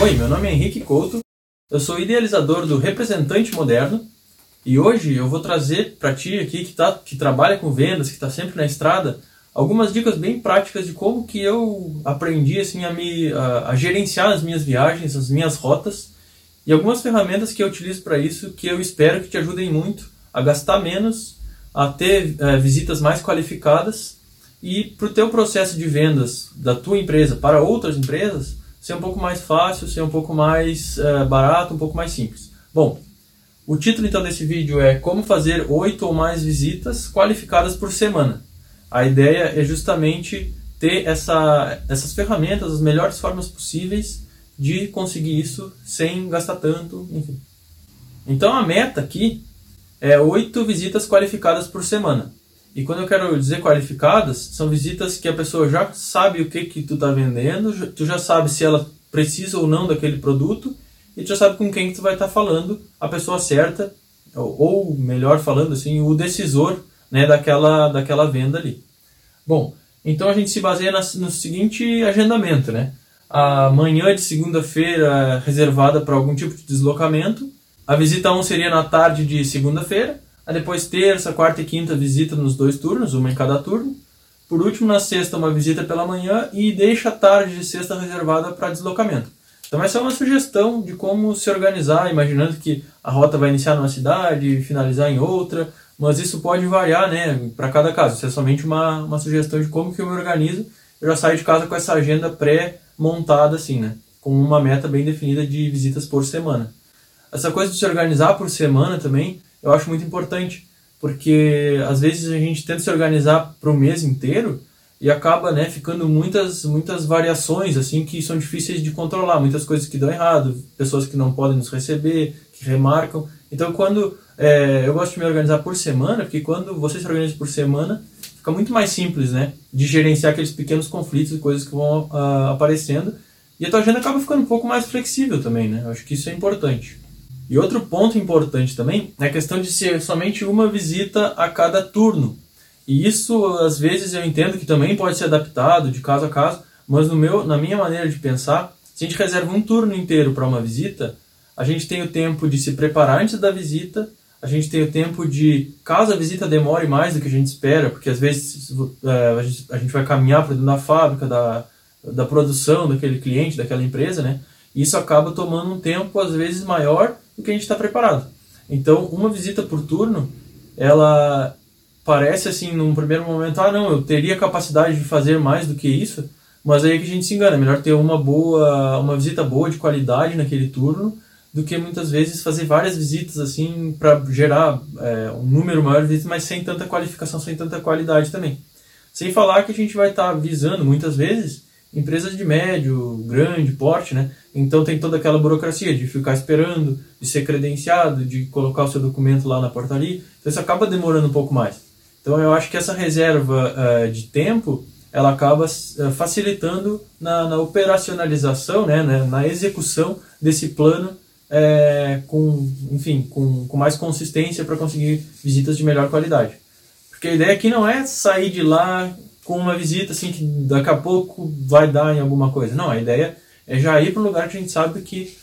Oi, meu nome é Henrique Couto, eu sou idealizador do Representante Moderno e hoje eu vou trazer para ti aqui que, tá, que trabalha com vendas, que está sempre na estrada, algumas dicas bem práticas de como que eu aprendi assim a me a, a gerenciar as minhas viagens, as minhas rotas e algumas ferramentas que eu utilizo para isso que eu espero que te ajudem muito a gastar menos, a ter é, visitas mais qualificadas e para o teu processo de vendas da tua empresa para outras empresas ser um pouco mais fácil, ser um pouco mais é, barato, um pouco mais simples. Bom, o título então desse vídeo é Como fazer 8 ou mais visitas qualificadas por semana. A ideia é justamente ter essa, essas ferramentas, as melhores formas possíveis de conseguir isso sem gastar tanto, enfim. Então a meta aqui é 8 visitas qualificadas por semana. E quando eu quero dizer qualificadas, são visitas que a pessoa já sabe o que, que tu está vendendo, tu já sabe se ela precisa ou não daquele produto, e tu já sabe com quem que tu vai estar tá falando, a pessoa certa, ou, ou, melhor falando assim, o decisor né, daquela, daquela venda ali. Bom, então a gente se baseia na, no seguinte agendamento, né? A manhã de segunda-feira reservada para algum tipo de deslocamento, a visita 1 seria na tarde de segunda-feira, Aí depois terça, quarta e quinta visita nos dois turnos, uma em cada turno. Por último, na sexta, uma visita pela manhã e deixa a tarde de sexta reservada para deslocamento. Então essa é uma sugestão de como se organizar, imaginando que a rota vai iniciar numa cidade e finalizar em outra, mas isso pode variar né, para cada caso. Isso é somente uma, uma sugestão de como que eu me organizo. Eu já saio de casa com essa agenda pré-montada, assim, né? Com uma meta bem definida de visitas por semana. Essa coisa de se organizar por semana também eu acho muito importante, porque às vezes a gente tenta se organizar para o mês inteiro e acaba né, ficando muitas, muitas variações assim que são difíceis de controlar, muitas coisas que dão errado, pessoas que não podem nos receber, que remarcam. Então, quando é, eu gosto de me organizar por semana, porque quando você se organiza por semana, fica muito mais simples né, de gerenciar aqueles pequenos conflitos e coisas que vão uh, aparecendo. E a tua agenda acaba ficando um pouco mais flexível também, né? Eu acho que isso é importante. E outro ponto importante também é a questão de ser somente uma visita a cada turno. E isso, às vezes, eu entendo que também pode ser adaptado de caso a caso, mas no meu, na minha maneira de pensar, se a gente reserva um turno inteiro para uma visita, a gente tem o tempo de se preparar antes da visita, a gente tem o tempo de, caso a visita demore mais do que a gente espera, porque às vezes é, a, gente, vai caminhar para dentro da fábrica, da, da produção daquele cliente, daquela empresa, né? Isso acaba tomando um tempo, às vezes, maior do que a gente está preparado. Então, uma visita por turno, ela parece assim, num primeiro momento, ah, não, eu teria capacidade de fazer mais do que isso, mas aí é que a gente se engana. É melhor ter uma boa, uma visita boa de qualidade naquele turno do que muitas vezes fazer várias visitas assim para gerar é, um número maior de visitas, mas sem tanta qualificação, sem tanta qualidade também. Sem falar que a gente vai estar tá visando muitas vezes empresas de médio, grande porte, né? Então tem toda aquela burocracia de ficar esperando, de ser credenciado, de colocar o seu documento lá na portaria. Então isso acaba demorando um pouco mais. Então eu acho que essa reserva uh, de tempo ela acaba uh, facilitando na, na operacionalização, né, né, na execução desse plano é, com, enfim, com, com mais consistência para conseguir visitas de melhor qualidade. Porque a ideia aqui não é sair de lá com uma visita assim que daqui a pouco vai dar em alguma coisa. Não, a ideia é já ir para um lugar que a gente sabe que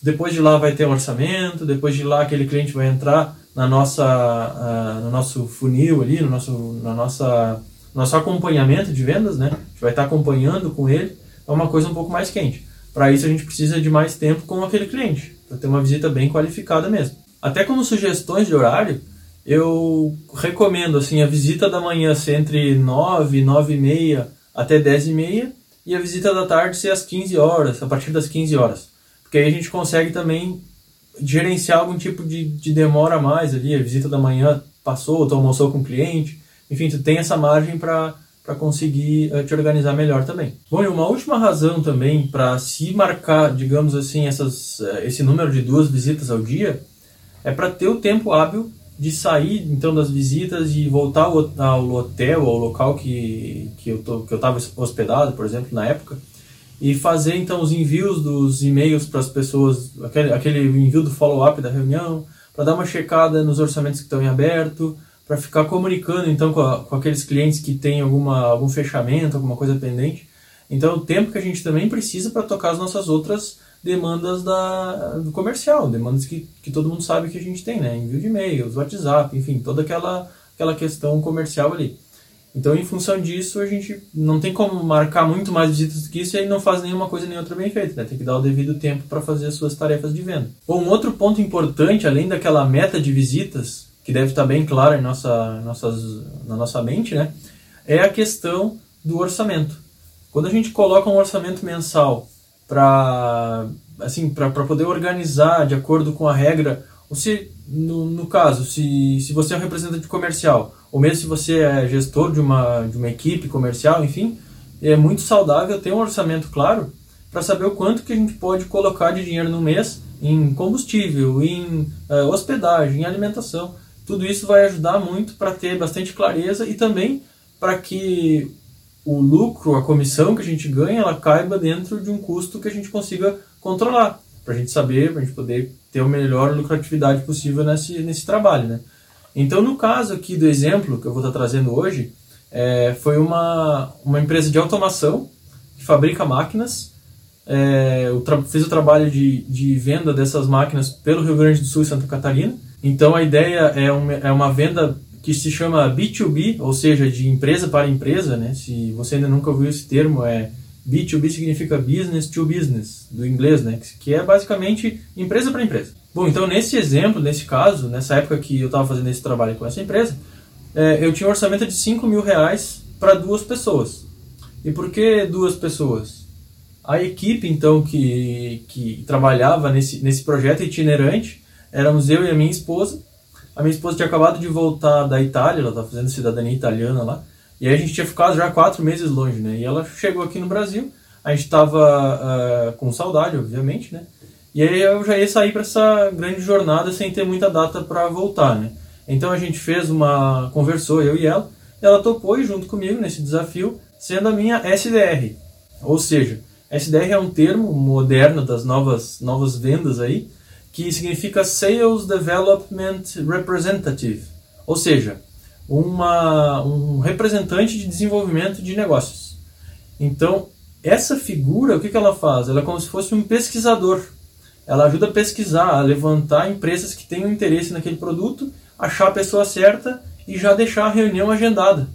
depois de lá vai ter um orçamento, depois de lá aquele cliente vai entrar na nossa, uh, no nosso funil ali, no nosso, na nossa, nosso acompanhamento de vendas, né? A gente vai estar acompanhando com ele, é uma coisa um pouco mais quente. Para isso a gente precisa de mais tempo com aquele cliente, para ter uma visita bem qualificada mesmo. Até como sugestões de horário, eu recomendo assim a visita da manhã ser entre 9, 9 e meia até 10 e meia e a visita da tarde ser às 15 horas, a partir das 15 horas. Porque aí a gente consegue também gerenciar algum tipo de, de demora a mais ali, a visita da manhã passou, tu almoçou com o cliente, enfim, tu tem essa margem para para conseguir uh, te organizar melhor também. Bom, e uma última razão também para se marcar, digamos assim, essas, uh, esse número de duas visitas ao dia é para ter o tempo hábil de sair então das visitas e voltar ao, hotel, ao local que, que eu tô, que eu estava hospedado, por exemplo, na época, e fazer então os envios dos e-mails para as pessoas, aquele, aquele envio do follow-up da reunião, para dar uma checada nos orçamentos que estão em aberto, para ficar comunicando então com, a, com aqueles clientes que têm alguma, algum fechamento, alguma coisa pendente. Então, o tempo que a gente também precisa para tocar as nossas outras demandas da, do comercial, demandas que, que todo mundo sabe que a gente tem, né? Envio de e-mails, WhatsApp, enfim, toda aquela, aquela questão comercial ali. Então, em função disso, a gente não tem como marcar muito mais visitas do que isso e aí não faz nenhuma coisa nem outra bem feita, né? Tem que dar o devido tempo para fazer as suas tarefas de venda. Bom, um outro ponto importante, além daquela meta de visitas, que deve estar bem clara em nossa, nossas, na nossa mente, né? É a questão do orçamento. Quando a gente coloca um orçamento mensal para assim, para poder organizar de acordo com a regra, ou se, no, no caso, se, se você é um representante comercial, ou mesmo se você é gestor de uma, de uma equipe comercial, enfim, é muito saudável ter um orçamento claro para saber o quanto que a gente pode colocar de dinheiro no mês em combustível, em uh, hospedagem, em alimentação. Tudo isso vai ajudar muito para ter bastante clareza e também para que o lucro, a comissão que a gente ganha, ela caiba dentro de um custo que a gente consiga controlar, para a gente saber, para a gente poder ter a melhor lucratividade possível nesse, nesse trabalho. Né? Então, no caso aqui do exemplo que eu vou estar trazendo hoje, é, foi uma, uma empresa de automação que fabrica máquinas. É, fiz o trabalho de, de venda dessas máquinas pelo Rio Grande do Sul e Santa Catarina. Então, a ideia é uma, é uma venda que se chama B2B, ou seja, de empresa para empresa, né? Se você ainda nunca ouviu esse termo, é B2B significa business to business, do inglês, né? Que é basicamente empresa para empresa. Bom, então nesse exemplo, nesse caso, nessa época que eu estava fazendo esse trabalho com essa empresa, é, eu tinha um orçamento de 5 mil reais para duas pessoas. E por que duas pessoas? A equipe, então, que, que trabalhava nesse, nesse projeto itinerante, éramos eu e a minha esposa, a minha esposa tinha acabado de voltar da Itália, ela estava fazendo cidadania italiana lá. E aí a gente tinha ficado já quatro meses longe, né? E ela chegou aqui no Brasil, a gente estava uh, com saudade, obviamente, né? E aí eu já ia sair para essa grande jornada sem ter muita data para voltar, né? Então a gente fez uma. conversou, eu e ela, e ela topou junto comigo nesse desafio, sendo a minha SDR. Ou seja, SDR é um termo moderno das novas, novas vendas aí, que significa Sales Development Representative, ou seja, uma, um representante de desenvolvimento de negócios. Então, essa figura, o que, que ela faz? Ela é como se fosse um pesquisador. Ela ajuda a pesquisar, a levantar empresas que tenham interesse naquele produto, achar a pessoa certa e já deixar a reunião agendada.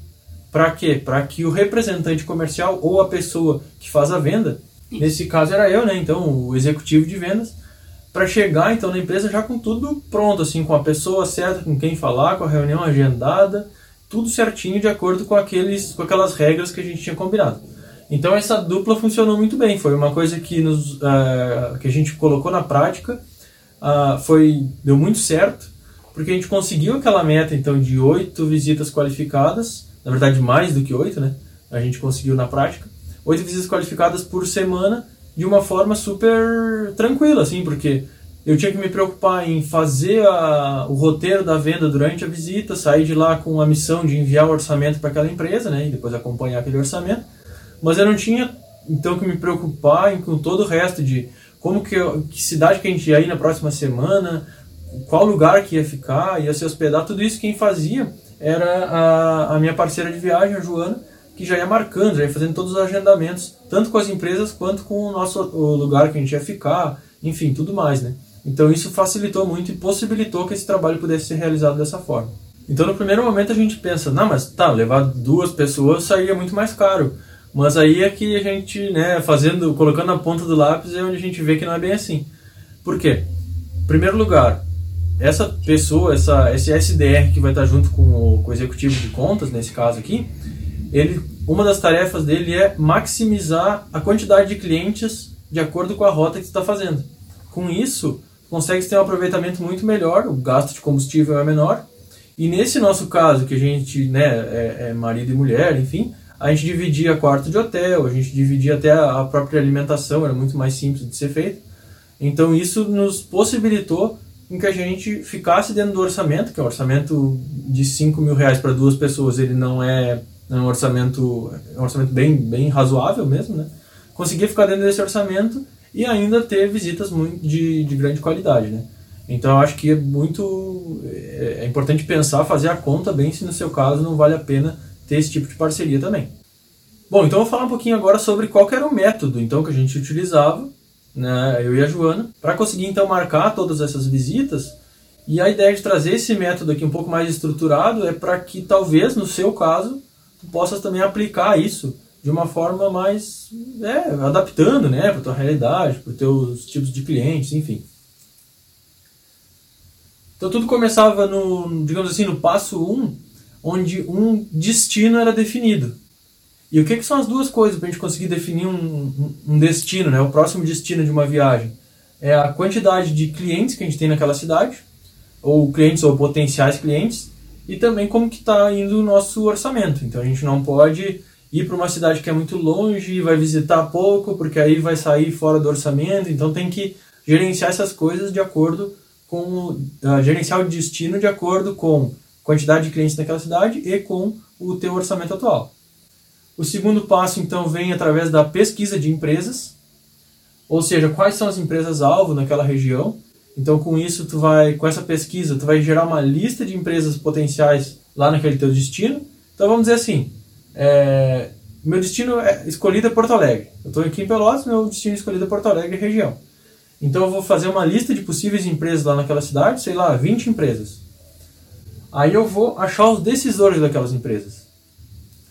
Para quê? Para que o representante comercial ou a pessoa que faz a venda, nesse caso era eu, né? Então, o executivo de vendas, para chegar então na empresa já com tudo pronto, assim, com a pessoa certa com quem falar, com a reunião agendada, tudo certinho de acordo com aqueles, com aquelas regras que a gente tinha combinado. Então essa dupla funcionou muito bem, foi uma coisa que nos, uh, que a gente colocou na prática, uh, foi deu muito certo, porque a gente conseguiu aquela meta então de oito visitas qualificadas, na verdade mais do que oito, né? A gente conseguiu na prática, oito visitas qualificadas por semana de uma forma super tranquila, assim, porque eu tinha que me preocupar em fazer a, o roteiro da venda durante a visita, sair de lá com a missão de enviar o orçamento para aquela empresa, né, e depois acompanhar aquele orçamento. Mas eu não tinha então que me preocupar com todo o resto de como que, que cidade que a gente ia ir na próxima semana, qual lugar que ia ficar, ia se hospedar, tudo isso quem fazia era a, a minha parceira de viagem, a Joana, que já ia marcando, já ia fazendo todos os agendamentos, tanto com as empresas quanto com o nosso o lugar que a gente ia ficar, enfim, tudo mais, né? Então isso facilitou muito e possibilitou que esse trabalho pudesse ser realizado dessa forma. Então no primeiro momento a gente pensa, não, mas tá, levar duas pessoas sairia muito mais caro. Mas aí é que a gente, né, fazendo, colocando a ponta do lápis é onde a gente vê que não é bem assim. Por quê? Em primeiro lugar, essa pessoa, essa, esse SDR que vai estar junto com o, com o executivo de contas, nesse caso aqui, ele, uma das tarefas dele é maximizar a quantidade de clientes de acordo com a rota que você está fazendo. Com isso, consegue ter um aproveitamento muito melhor, o gasto de combustível é menor. E nesse nosso caso, que a gente né, é, é marido e mulher, enfim, a gente dividia quarto de hotel, a gente dividia até a própria alimentação, era muito mais simples de ser feito. Então isso nos possibilitou em que a gente ficasse dentro do orçamento, que é um orçamento de 5 mil reais para duas pessoas, ele não é é um orçamento, é um orçamento bem, bem razoável mesmo, né? Conseguia ficar dentro desse orçamento e ainda ter visitas muito de, de grande qualidade, né? Então eu acho que é muito é, é importante pensar, fazer a conta bem se no seu caso não vale a pena ter esse tipo de parceria também. Bom, então eu vou falar um pouquinho agora sobre qual era o método então que a gente utilizava né, eu e a Joana, para conseguir então marcar todas essas visitas. E a ideia de trazer esse método aqui um pouco mais estruturado é para que talvez no seu caso tu possas também aplicar isso de uma forma mais é, adaptando, né, para tua realidade, para os teus tipos de clientes, enfim. Então tudo começava no, digamos assim, no passo 1, um, onde um destino era definido. E o que, que são as duas coisas para a gente conseguir definir um, um, destino, né, o próximo destino de uma viagem? É a quantidade de clientes que a gente tem naquela cidade, ou clientes ou potenciais clientes, e também como que está indo o nosso orçamento. Então a gente não pode ir para uma cidade que é muito longe, vai visitar pouco, porque aí vai sair fora do orçamento. Então tem que gerenciar essas coisas de acordo com uh, gerenciar o destino de acordo com quantidade de clientes naquela cidade e com o teu orçamento atual. O segundo passo então vem através da pesquisa de empresas, ou seja, quais são as empresas alvo naquela região. Então com isso tu vai com essa pesquisa tu vai gerar uma lista de empresas potenciais lá naquele teu destino. Então vamos dizer assim, é, meu destino é escolhido é Porto Alegre. Eu estou aqui em Pelotas, meu destino é escolhido é Porto Alegre região. Então eu vou fazer uma lista de possíveis empresas lá naquela cidade, sei lá, 20 empresas. Aí eu vou achar os decisores daquelas empresas.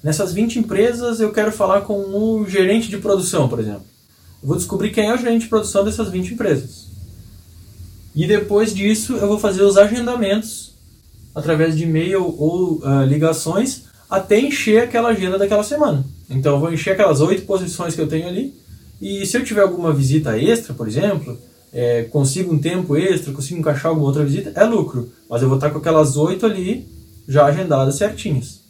Nessas 20 empresas eu quero falar com o gerente de produção, por exemplo. Eu vou descobrir quem é o gerente de produção dessas 20 empresas. E depois disso eu vou fazer os agendamentos através de e-mail ou uh, ligações até encher aquela agenda daquela semana. Então eu vou encher aquelas oito posições que eu tenho ali. E se eu tiver alguma visita extra, por exemplo, é, consigo um tempo extra, consigo encaixar alguma outra visita, é lucro. Mas eu vou estar com aquelas oito ali já agendadas certinhas.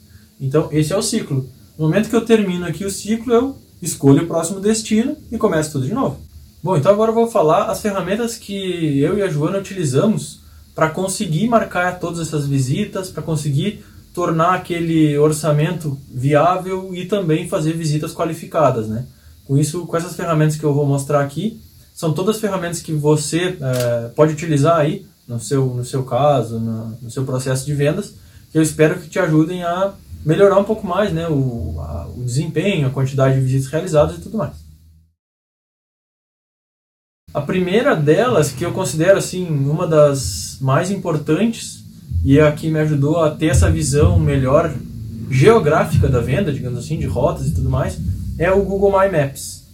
Então esse é o ciclo. No momento que eu termino aqui o ciclo, eu escolho o próximo destino e começo tudo de novo. Bom, então agora eu vou falar as ferramentas que eu e a Joana utilizamos para conseguir marcar todas essas visitas, para conseguir tornar aquele orçamento viável e também fazer visitas qualificadas, né? Com isso, com essas ferramentas que eu vou mostrar aqui, são todas ferramentas que você é, pode utilizar aí no seu, no seu caso, no, no, seu processo de vendas, que eu espero que te ajudem a melhorar um pouco mais né, o, a, o desempenho, a quantidade de visitas realizadas e tudo mais. A primeira delas, que eu considero assim uma das mais importantes, e é aqui me ajudou a ter essa visão melhor geográfica da venda, digamos assim, de rotas e tudo mais, é o Google My Maps.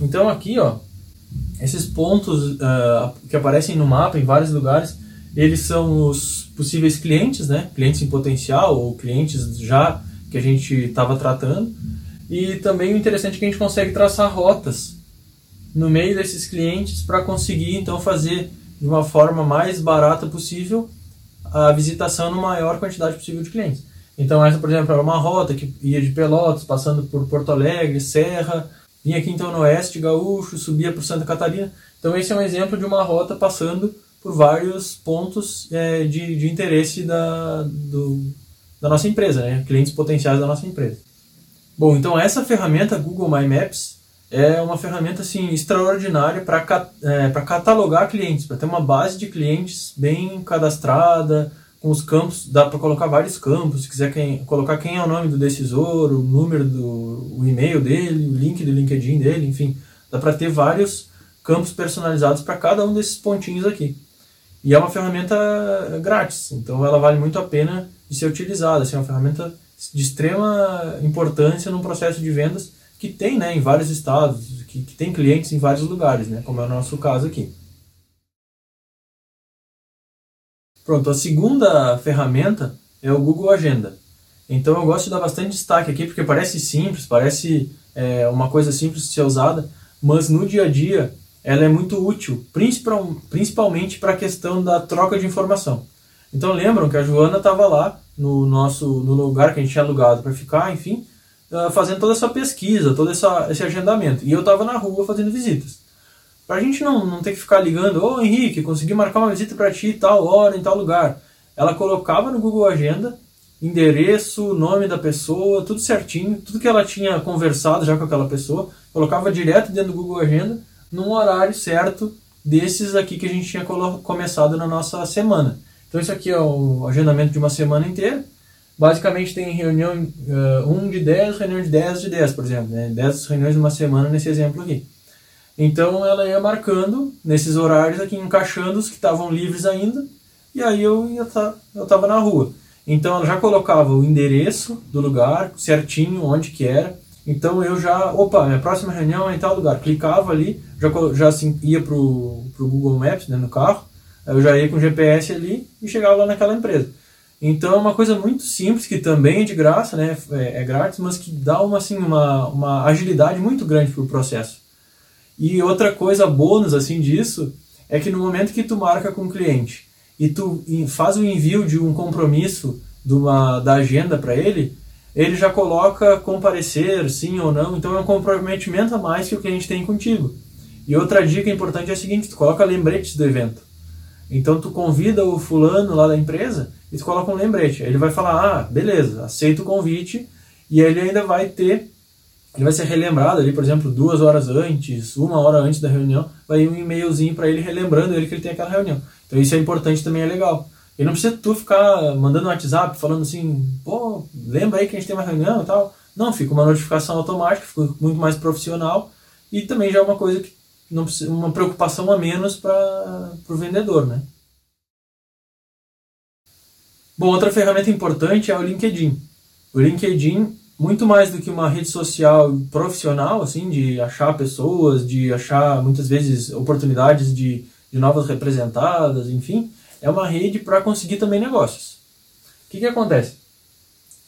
Então aqui, ó, esses pontos uh, que aparecem no mapa em vários lugares, eles são os possíveis clientes, né? Clientes em potencial ou clientes já que a gente estava tratando. E também o interessante é que a gente consegue traçar rotas no meio desses clientes para conseguir então fazer de uma forma mais barata possível a visitação na maior quantidade possível de clientes. Então essa, por exemplo, era uma rota que ia de Pelotas, passando por Porto Alegre, Serra, vinha aqui então no Oeste Gaúcho, subia por Santa Catarina. Então esse é um exemplo de uma rota passando por vários pontos é, de, de interesse da, do, da nossa empresa, né? clientes potenciais da nossa empresa. Bom, então essa ferramenta Google My Maps é uma ferramenta assim extraordinária para é, catalogar clientes, para ter uma base de clientes bem cadastrada, com os campos, dá para colocar vários campos, se quiser quem, colocar quem é o nome do decisor, o número do o e-mail dele, o link do LinkedIn dele, enfim, dá para ter vários campos personalizados para cada um desses pontinhos aqui. E é uma ferramenta grátis, então ela vale muito a pena de ser utilizada, assim, é uma ferramenta de extrema importância no processo de vendas que tem né, em vários estados, que, que tem clientes em vários lugares, né, como é o nosso caso aqui. Pronto, a segunda ferramenta é o Google Agenda. Então eu gosto de dar bastante destaque aqui porque parece simples, parece é, uma coisa simples de ser usada, mas no dia a dia ela é muito útil, principalmente para a questão da troca de informação. Então lembram que a Joana estava lá no nosso no lugar que a gente tinha alugado para ficar, enfim, uh, fazendo toda essa pesquisa, todo essa, esse agendamento. E eu estava na rua fazendo visitas. Para a gente não, não ter que ficar ligando, ô Henrique, consegui marcar uma visita para ti tal hora, em tal lugar. Ela colocava no Google Agenda endereço, nome da pessoa, tudo certinho, tudo que ela tinha conversado já com aquela pessoa, colocava direto dentro do Google Agenda, num horário certo desses aqui que a gente tinha começado na nossa semana. Então isso aqui é o agendamento de uma semana inteira. Basicamente tem reunião uh, 1 de 10, reunião de 10 de 10, por exemplo. Né? 10 reuniões numa semana nesse exemplo aqui. Então ela ia marcando nesses horários aqui, encaixando os que estavam livres ainda, e aí eu ia tá, eu estava na rua. Então ela já colocava o endereço do lugar certinho, onde que era. Então eu já, opa, minha próxima reunião é em tal lugar. Clicava ali, já, já assim, ia pro, pro Google Maps né, no carro, eu já ia com o GPS ali e chegava lá naquela empresa. Então é uma coisa muito simples, que também é de graça, né, é, é grátis, mas que dá uma, assim, uma, uma agilidade muito grande para o processo. E outra coisa bônus assim disso é que no momento que tu marca com o cliente e tu faz o envio de um compromisso de uma, da agenda para ele, ele já coloca comparecer, sim ou não, então é um comprometimento a mais que o cliente tem contigo. E outra dica importante é a seguinte, tu coloca lembretes do evento. Então tu convida o fulano lá da empresa e tu coloca um lembrete. Aí ele vai falar, ah, beleza, aceita o convite, e ele ainda vai ter, ele vai ser relembrado ali, por exemplo, duas horas antes, uma hora antes da reunião, vai ir um e-mailzinho para ele relembrando ele que ele tem aquela reunião. Então isso é importante também, é legal. E não precisa tu ficar mandando um WhatsApp falando assim, pô, lembra aí que a gente tem uma reunião e tal. Não, fica uma notificação automática, fica muito mais profissional e também já é uma coisa que não precisa, uma preocupação a menos para o vendedor, né? Bom, outra ferramenta importante é o LinkedIn. O LinkedIn, muito mais do que uma rede social profissional, assim, de achar pessoas, de achar muitas vezes oportunidades de, de novas representadas, enfim, é uma rede para conseguir também negócios. O que, que acontece?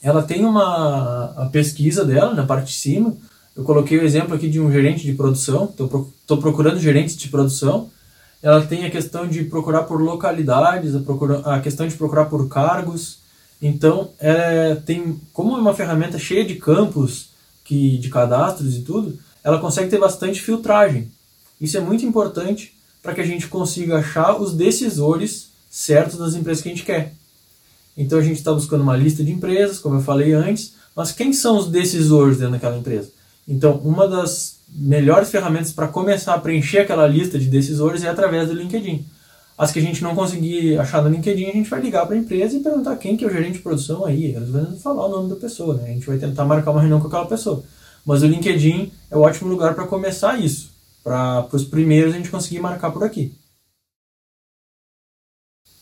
Ela tem uma a pesquisa dela na parte de cima. Eu coloquei o exemplo aqui de um gerente de produção. Estou procurando gerentes de produção. Ela tem a questão de procurar por localidades, a, procura, a questão de procurar por cargos. Então, é, tem como é uma ferramenta cheia de campos, que, de cadastros e tudo, ela consegue ter bastante filtragem. Isso é muito importante para que a gente consiga achar os decisores certos das empresas que a gente quer. Então a gente está buscando uma lista de empresas, como eu falei antes, mas quem são os decisores dentro daquela empresa? Então, uma das melhores ferramentas para começar a preencher aquela lista de decisores é através do LinkedIn. As que a gente não conseguir achar no LinkedIn, a gente vai ligar para a empresa e perguntar quem que é o gerente de produção aí. Eles vão falar o nome da pessoa, né? A gente vai tentar marcar uma reunião com aquela pessoa. Mas o LinkedIn é o ótimo lugar para começar isso. Para os primeiros a gente conseguir marcar por aqui.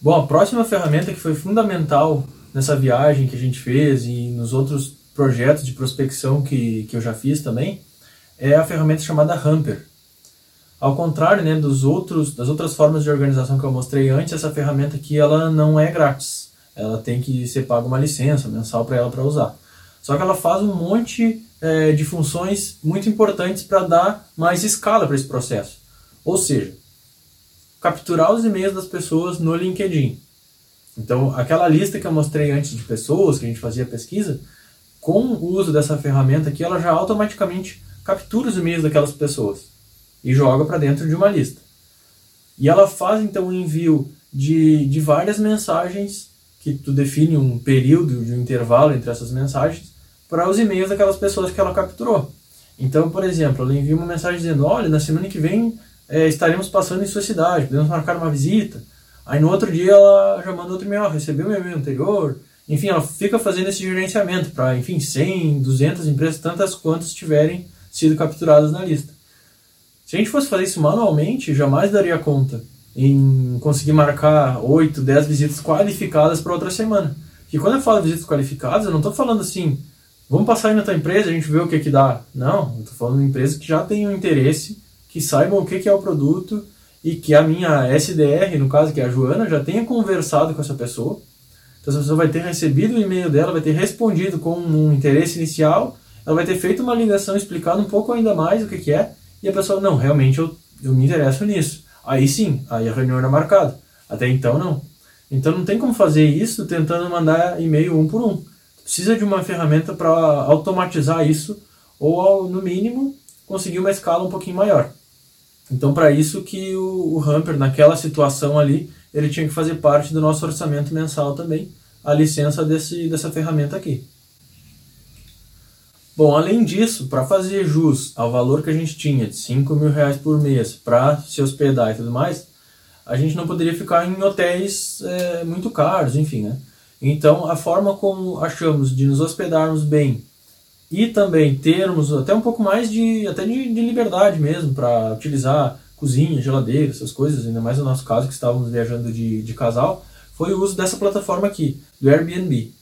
Bom, a próxima ferramenta que foi fundamental nessa viagem que a gente fez e nos outros projetos de prospecção que, que eu já fiz também é a ferramenta chamada Hamper. Ao contrário né, dos outros, das outras formas de organização que eu mostrei antes, essa ferramenta aqui ela não é grátis. Ela tem que ser paga uma licença mensal para ela para usar. Só que ela faz um monte é, de funções muito importantes para dar mais escala para esse processo. Ou seja, capturar os e-mails das pessoas no LinkedIn. Então, aquela lista que eu mostrei antes de pessoas, que a gente fazia pesquisa, com o uso dessa ferramenta aqui, ela já automaticamente captura os e-mails daquelas pessoas e joga para dentro de uma lista. E ela faz então o envio de, de várias mensagens, que tu define um período de um intervalo entre essas mensagens, para os e-mails daquelas pessoas que ela capturou. Então, por exemplo, ela envia uma mensagem dizendo: Olha, na semana que vem é, estaremos passando em sua cidade, podemos marcar uma visita. Aí no outro dia ela já manda outro e-mail, recebeu meu e-mail anterior. Enfim, ela fica fazendo esse gerenciamento para, enfim, 100, 200 empresas, tantas quantas tiverem sido capturadas na lista. Se a gente fosse fazer isso manualmente, jamais daria conta em conseguir marcar 8, 10 visitas qualificadas para outra semana. E quando eu falo visitas qualificadas, eu não estou falando assim, vamos passar aí na tua empresa, a gente vê o que que dá. Não, eu estou falando de empresa que já tem um interesse que saibam o que é o produto e que a minha SDR, no caso que é a Joana, já tenha conversado com essa pessoa. Então essa pessoa vai ter recebido o e-mail dela, vai ter respondido com um interesse inicial, ela vai ter feito uma ligação explicando um pouco ainda mais o que, que é, e a pessoa, não, realmente eu, eu me interesso nisso. Aí sim, aí a reunião era marcada. Até então não. Então não tem como fazer isso tentando mandar e-mail um por um. Precisa de uma ferramenta para automatizar isso, ou no mínimo conseguir uma escala um pouquinho maior. Então, para isso que o, o Hamper, naquela situação ali, ele tinha que fazer parte do nosso orçamento mensal também, a licença desse, dessa ferramenta aqui. Bom, além disso, para fazer jus ao valor que a gente tinha de 5 mil reais por mês para se hospedar e tudo mais, a gente não poderia ficar em hotéis é, muito caros, enfim, né? Então, a forma como achamos de nos hospedarmos bem e também termos até um pouco mais de até de, de liberdade mesmo para utilizar cozinha, geladeira, essas coisas, ainda mais no nosso caso que estávamos viajando de, de casal, foi o uso dessa plataforma aqui, do Airbnb.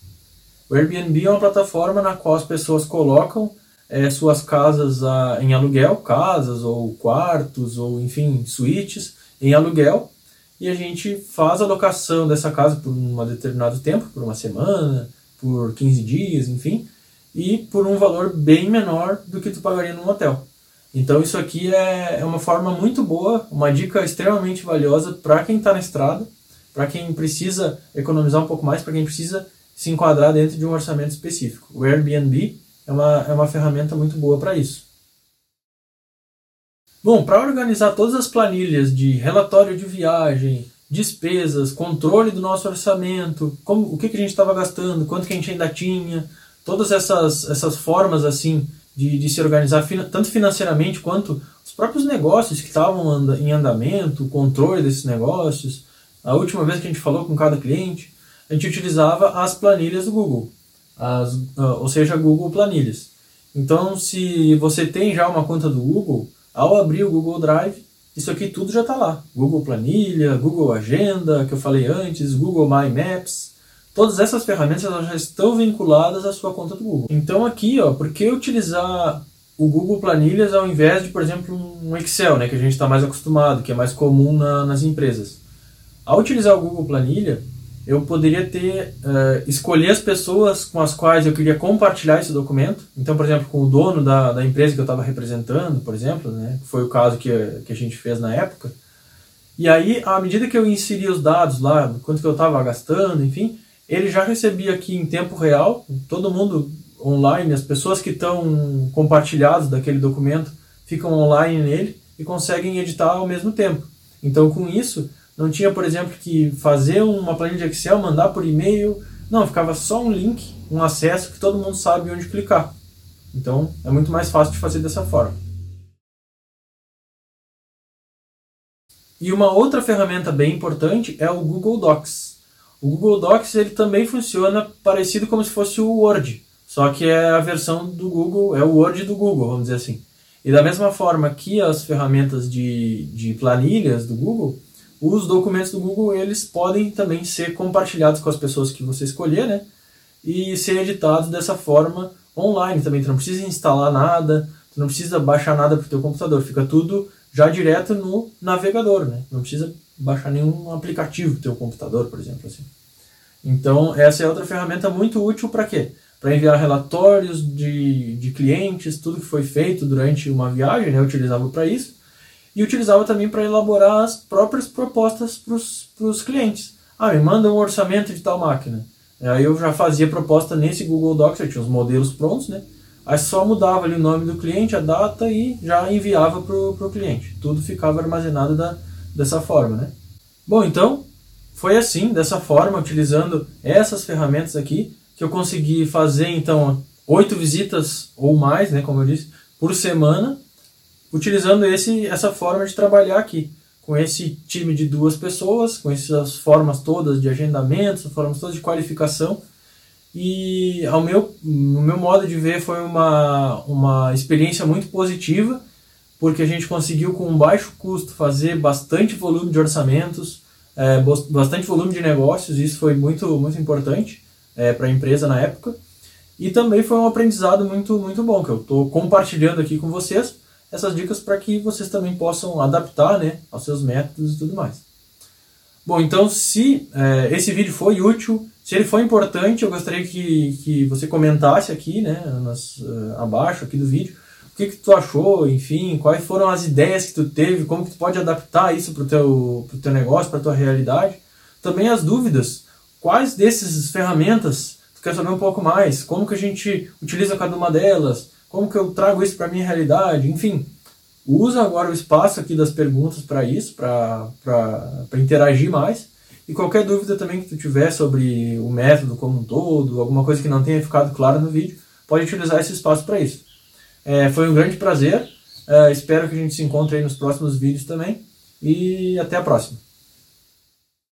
O Airbnb é uma plataforma na qual as pessoas colocam é, suas casas a, em aluguel, casas ou quartos ou enfim, suítes em aluguel, e a gente faz a locação dessa casa por um determinado tempo, por uma semana, por 15 dias, enfim, e por um valor bem menor do que tu pagaria num hotel. Então isso aqui é, é uma forma muito boa, uma dica extremamente valiosa para quem está na estrada, para quem precisa economizar um pouco mais, para quem precisa se enquadrar dentro de um orçamento específico. O Airbnb é uma, é uma ferramenta muito boa para isso. Bom, para organizar todas as planilhas de relatório de viagem, despesas, controle do nosso orçamento, como, o que, que a gente estava gastando, quanto que a gente ainda tinha, todas essas, essas formas assim de, de se organizar tanto financeiramente quanto os próprios negócios que estavam em andamento, o controle desses negócios. A última vez que a gente falou com cada cliente, a gente utilizava as planilhas do Google, as, ah, ou seja, Google Planilhas. Então, se você tem já uma conta do Google, ao abrir o Google Drive, isso aqui tudo já está lá. Google Planilha, Google Agenda, que eu falei antes, Google My Maps, Todas essas ferramentas elas já estão vinculadas à sua conta do Google. Então aqui, ó, por que utilizar o Google Planilhas ao invés de, por exemplo, um Excel, né, que a gente está mais acostumado, que é mais comum na, nas empresas? Ao utilizar o Google Planilha, eu poderia ter uh, escolher as pessoas com as quais eu queria compartilhar esse documento. Então, por exemplo, com o dono da, da empresa que eu estava representando, por exemplo, né, foi o caso que, que a gente fez na época. E aí, à medida que eu inseria os dados lá, quanto que eu estava gastando, enfim, ele já recebia aqui em tempo real, todo mundo online, as pessoas que estão compartilhadas daquele documento ficam online nele e conseguem editar ao mesmo tempo. Então, com isso, não tinha, por exemplo, que fazer uma planilha de Excel, mandar por e-mail. Não, ficava só um link, um acesso que todo mundo sabe onde clicar. Então, é muito mais fácil de fazer dessa forma. E uma outra ferramenta bem importante é o Google Docs. O Google Docs ele também funciona parecido como se fosse o Word, só que é a versão do Google, é o Word do Google, vamos dizer assim. E da mesma forma que as ferramentas de, de planilhas do Google, os documentos do Google eles podem também ser compartilhados com as pessoas que você escolher, né? E ser editados dessa forma online também. Tu não precisa instalar nada, tu não precisa baixar nada para o teu computador, fica tudo já direto no navegador, né? Não precisa baixar nenhum aplicativo do teu computador, por exemplo. Assim. Então, essa é outra ferramenta muito útil para quê? Para enviar relatórios de, de clientes, tudo que foi feito durante uma viagem, né, eu utilizava para isso. E utilizava também para elaborar as próprias propostas para os clientes. Ah, me manda um orçamento de tal máquina. Aí eu já fazia proposta nesse Google Docs, eu tinha os modelos prontos, né? Aí só mudava ali o nome do cliente, a data e já enviava para o cliente. Tudo ficava armazenado da, dessa forma, né? Bom, então foi assim, dessa forma, utilizando essas ferramentas aqui, que eu consegui fazer então oito visitas ou mais, né, como eu disse, por semana, utilizando esse essa forma de trabalhar aqui, com esse time de duas pessoas, com essas formas todas de agendamento, formas todas de qualificação. E ao meu, no meu modo de ver foi uma, uma experiência muito positiva porque a gente conseguiu com baixo custo fazer bastante volume de orçamentos, é, bastante volume de negócios, isso foi muito, muito importante é, para a empresa na época. E também foi um aprendizado muito, muito bom, que eu estou compartilhando aqui com vocês essas dicas para que vocês também possam adaptar né, aos seus métodos e tudo mais. Bom, então se é, esse vídeo foi útil, se ele foi importante, eu gostaria que, que você comentasse aqui, né, nas, uh, abaixo aqui do vídeo, o que, que tu achou, enfim, quais foram as ideias que tu teve, como que tu pode adaptar isso para o teu, pro teu negócio, para a tua realidade. Também as dúvidas, quais dessas ferramentas tu quer saber um pouco mais, como que a gente utiliza cada uma delas, como que eu trago isso para a minha realidade, enfim. Usa agora o espaço aqui das perguntas para isso, para interagir mais. E qualquer dúvida também que tu tiver sobre o método como um todo, alguma coisa que não tenha ficado clara no vídeo, pode utilizar esse espaço para isso. É, foi um grande prazer. É, espero que a gente se encontre aí nos próximos vídeos também. E até a próxima.